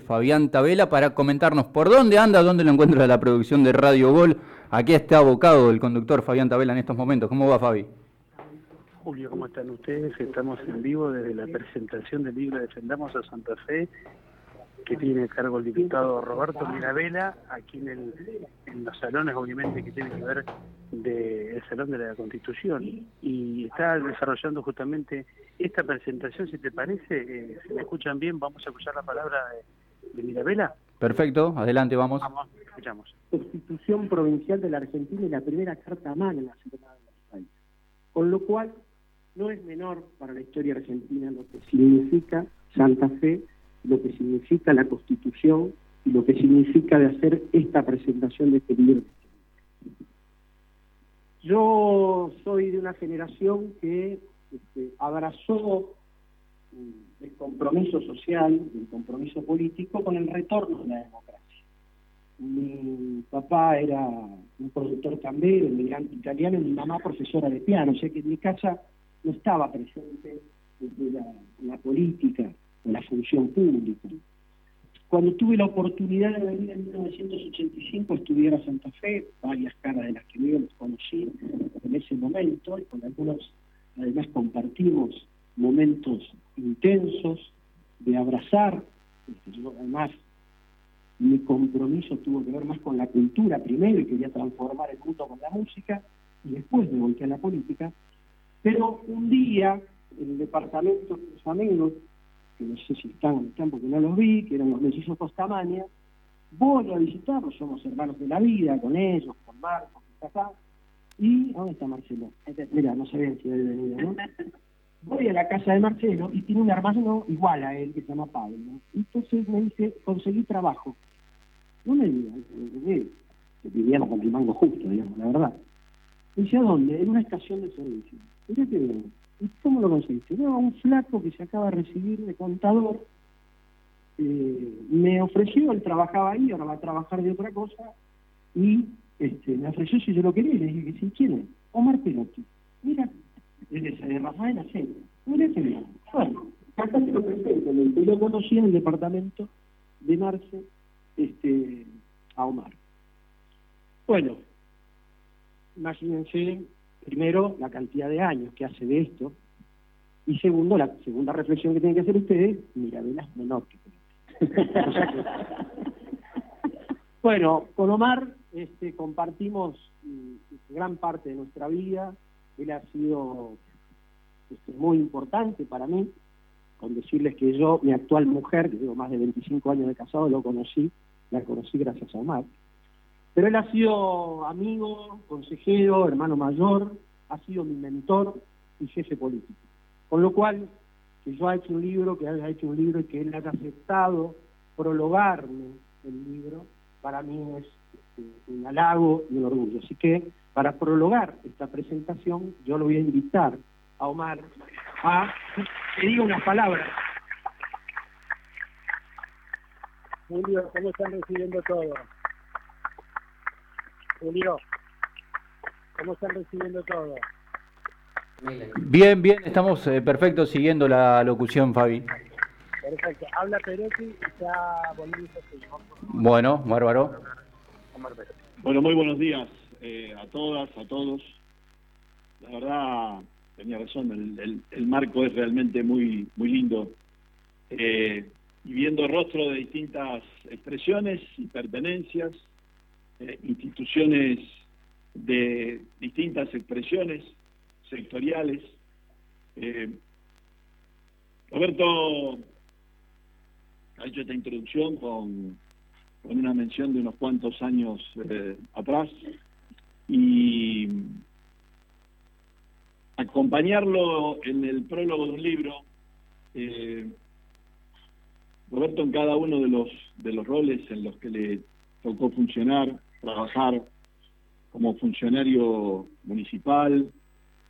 Fabián Tabela para comentarnos por dónde anda, dónde lo encuentra la producción de Radio Gol. Aquí está abocado el conductor Fabián Tabela en estos momentos. ¿Cómo va Fabi? Julio, ¿cómo están ustedes? Estamos en vivo desde la presentación del libro Defendamos a Santa Fe, que tiene a cargo el diputado Roberto Mirabella, aquí en, el, en los salones, obviamente, que tienen que ver del Salón de la Constitución. Y está desarrollando justamente esta presentación, si te parece, eh, si me escuchan bien, vamos a escuchar la palabra de, de Mirabella. Perfecto, adelante, vamos. Vamos, escuchamos. Constitución Provincial de la Argentina y la primera carta magna firmada en el país. Con lo cual, no es menor para la historia argentina lo que significa Santa Fe, lo que significa la Constitución y lo que significa de hacer esta presentación de este libro. Yo soy de una generación que este, abrazó mm, el compromiso social, el compromiso político con el retorno de la democracia. Mi papá era un productor cambero, inmigrante italiano, y mi mamá profesora de piano, o sea que en mi casa no estaba presente la, la política o la función pública. Cuando tuve la oportunidad de venir en 1985 a estudiar a Santa Fe, varias caras de las que yo los conocí en ese momento, y con algunos además compartimos momentos intensos de abrazar, este, yo, además mi compromiso tuvo que ver más con la cultura primero y quería transformar el mundo con la música y después me volteé a la política, pero un día, en el departamento de los amigos, que no sé si están, están porque no los vi, que eran los mellizos Costamaña, voy a visitarlos, somos hermanos de la vida, con ellos, con Marcos, que está acá, y ¿dónde está Marcelo? Mira, no sabía si había venido, ¿no? Voy a la casa de Marcelo y tiene un hermano igual a él que se llama Pablo. Entonces me dice, conseguí trabajo. No me digas, que vivíamos con el mango justo, digamos, la verdad. Dice, ¿a dónde? En una estación de servicio. Mira qué bien. ¿Y cómo lo conseguiste? No, un flaco que se acaba de recibir de contador eh, me ofreció, él trabajaba ahí, ahora va a trabajar de otra cosa, y este, me ofreció si yo lo quería, y le dije sí, ¿quién es? Omar Perotti. Mira, Rafael. Mira bien. Bueno, acá te lo presento, y lo conocí en el departamento de Marce este, a Omar. Bueno, imagínense, primero, la cantidad de años que hace de esto, y segundo, la segunda reflexión que tienen que hacer ustedes, Mirabela es menor que Bueno, con Omar este, compartimos mm, gran parte de nuestra vida, él ha sido este, muy importante para mí, con decirles que yo, mi actual mujer, que llevo más de 25 años de casado, lo conocí, la conocí gracias a Omar. Pero él ha sido amigo, consejero, hermano mayor, ha sido mi mentor y jefe político. Con lo cual, que yo haya hecho un libro, que haya hecho un libro y que él haya aceptado prologarme el libro, para mí es este, un halago y un orgullo. Así que, para prologar esta presentación, yo lo voy a invitar a Omar a que diga unas palabras. Julio, ¿cómo están recibiendo todo? Julio, ¿cómo están recibiendo todo? Bien, bien, estamos eh, perfectos siguiendo la locución, Fabi. Perfecto. Habla Perotti y ya volvimos a Bueno, bárbaro. Bueno, muy buenos días eh, a todas, a todos. La verdad, tenía razón, el, el, marco es realmente muy, muy lindo. Eh, y viendo rostros de distintas expresiones y pertenencias, eh, instituciones de distintas expresiones sectoriales. Eh, Roberto ha hecho esta introducción con, con, una mención de unos cuantos años atrás y acompañarlo en el prólogo de un libro eh, Roberto en cada uno de los de los roles en los que le tocó funcionar, trabajar como funcionario municipal,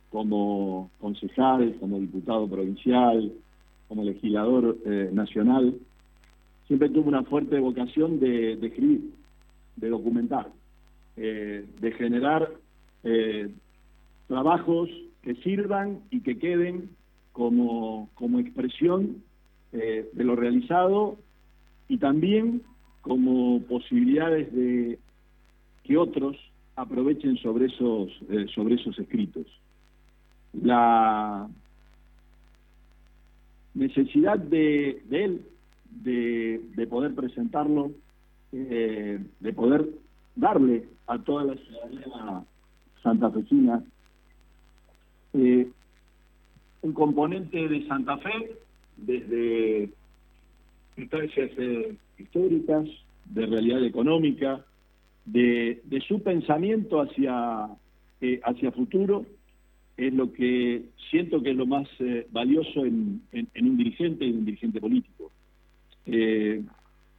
como concejal, como diputado provincial, como legislador eh, nacional, siempre tuvo una fuerte vocación de, escribir, de documentar, eh, de generar trabajos que sirvan y que queden como, como expresión eh, de lo realizado y también como posibilidades de que otros aprovechen sobre esos, eh, sobre esos escritos. La necesidad de, él de, poder presentarlo, eh, de poder darle a toda la ciudadanía santafesina eh, un componente de Santa Fe desde instancias eh, históricas, de realidad económica, de, su pensamiento hacia, eh, hacia futuro, es lo que siento que es lo más valioso en, un dirigente y en un dirigente político.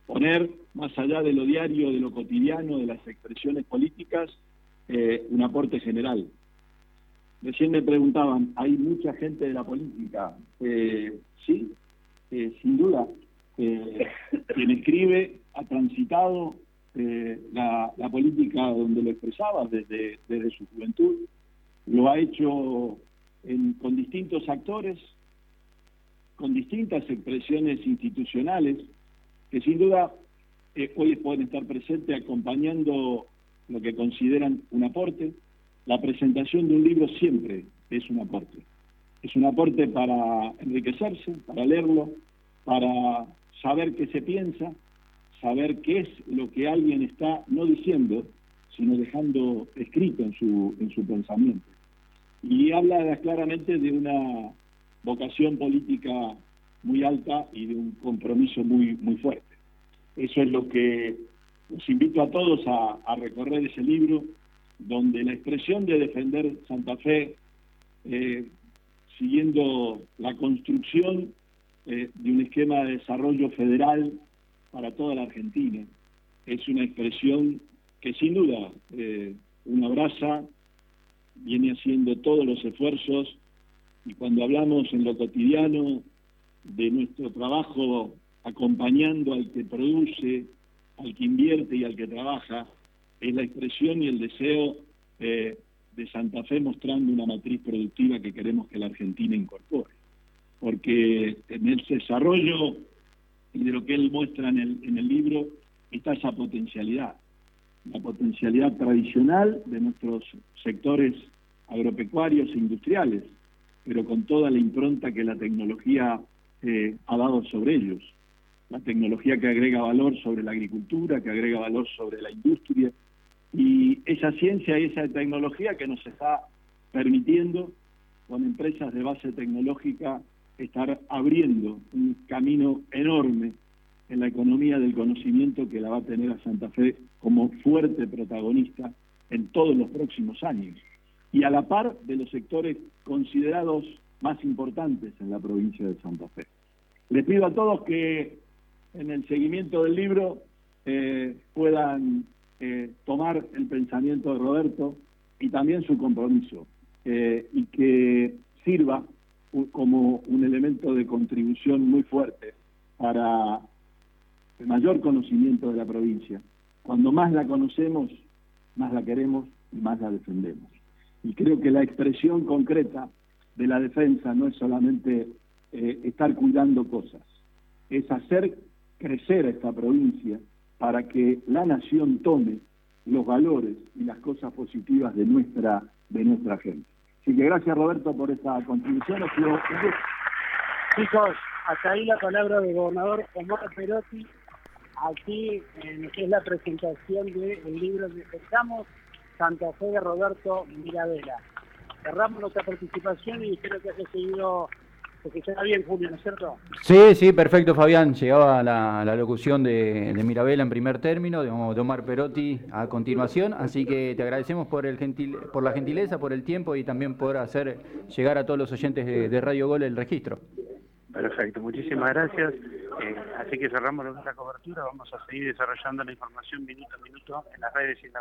poner más allá de lo diario, de lo cotidiano, de las expresiones políticas, un aporte general. Recién me preguntaban, ¿hay mucha gente de la política? sí, sin duda eh, quien escribe ha transitado eh, la, política donde lo expresaba desde, desde su juventud, lo ha hecho con distintos actores, con distintas expresiones institucionales, que sin duda eh, hoy pueden estar presentes acompañando lo que consideran un aporte. La presentación de un libro siempre es un aporte. Es un aporte para enriquecerse, para leerlo, para saber qué se piensa, saber qué es lo que alguien está no diciendo, sino dejando escrito en su, en su pensamiento. Y habla claramente de una vocación política muy alta y de un compromiso muy, muy fuerte. Eso es lo que os invito a todos a, recorrer ese libro, donde la expresión de defender Santa Fe, eh, siguiendo la construcción eh, de un esquema de desarrollo federal para toda la Argentina. Es una expresión que sin duda eh, una abraza, viene haciendo todos los esfuerzos y cuando hablamos en lo cotidiano de nuestro trabajo acompañando al que produce, al que invierte y al que trabaja, es la expresión y el deseo eh, de Santa Fe mostrando una matriz productiva que queremos que la Argentina incorpore porque en el desarrollo y de lo que él muestra en el, en el libro está esa potencialidad, la potencialidad tradicional de nuestros sectores agropecuarios e industriales, pero con toda la impronta que la tecnología eh, ha dado sobre ellos. La tecnología que agrega valor sobre la agricultura, que agrega valor sobre la industria, y esa ciencia y esa tecnología que nos está permitiendo con empresas de base tecnológica estar abriendo un camino enorme en la economía del conocimiento que la va a tener a Santa Fe como fuerte protagonista en todos los próximos años y a la par de los sectores considerados más importantes en la provincia de Santa Fe. Les pido a todos que en el seguimiento del libro eh, puedan eh, tomar el pensamiento de Roberto y también su compromiso eh, y que sirva como un elemento de contribución muy fuerte para el mayor conocimiento de la provincia. Cuando más la conocemos, más la queremos y más la defendemos. Y creo que la expresión concreta de la defensa no es solamente estar cuidando cosas, es hacer crecer a esta provincia para que la nación tome los valores y las cosas positivas de nuestra, de nuestra gente. Así que gracias Roberto por esta contribución. Chicos, hasta ahí la palabra del gobernador Omar Perotti, aquí que es la presentación del libro de Estamos Santa Fe de Roberto Mirabela. Cerramos nuestra participación y espero que haya seguido porque está bien, Julio, ¿no es cierto? Sí, sí, perfecto, Fabián. Llegaba la, la locución de, de, Mirabella en primer término, de, Omar Perotti a continuación. Así que te agradecemos por, el gentil, por la gentileza, por el tiempo y también por hacer llegar a todos los oyentes de, Radio Gol el registro. Perfecto, muchísimas gracias. Eh, así que cerramos nuestra cobertura. Vamos a seguir desarrollando la información minuto a minuto en las redes y en la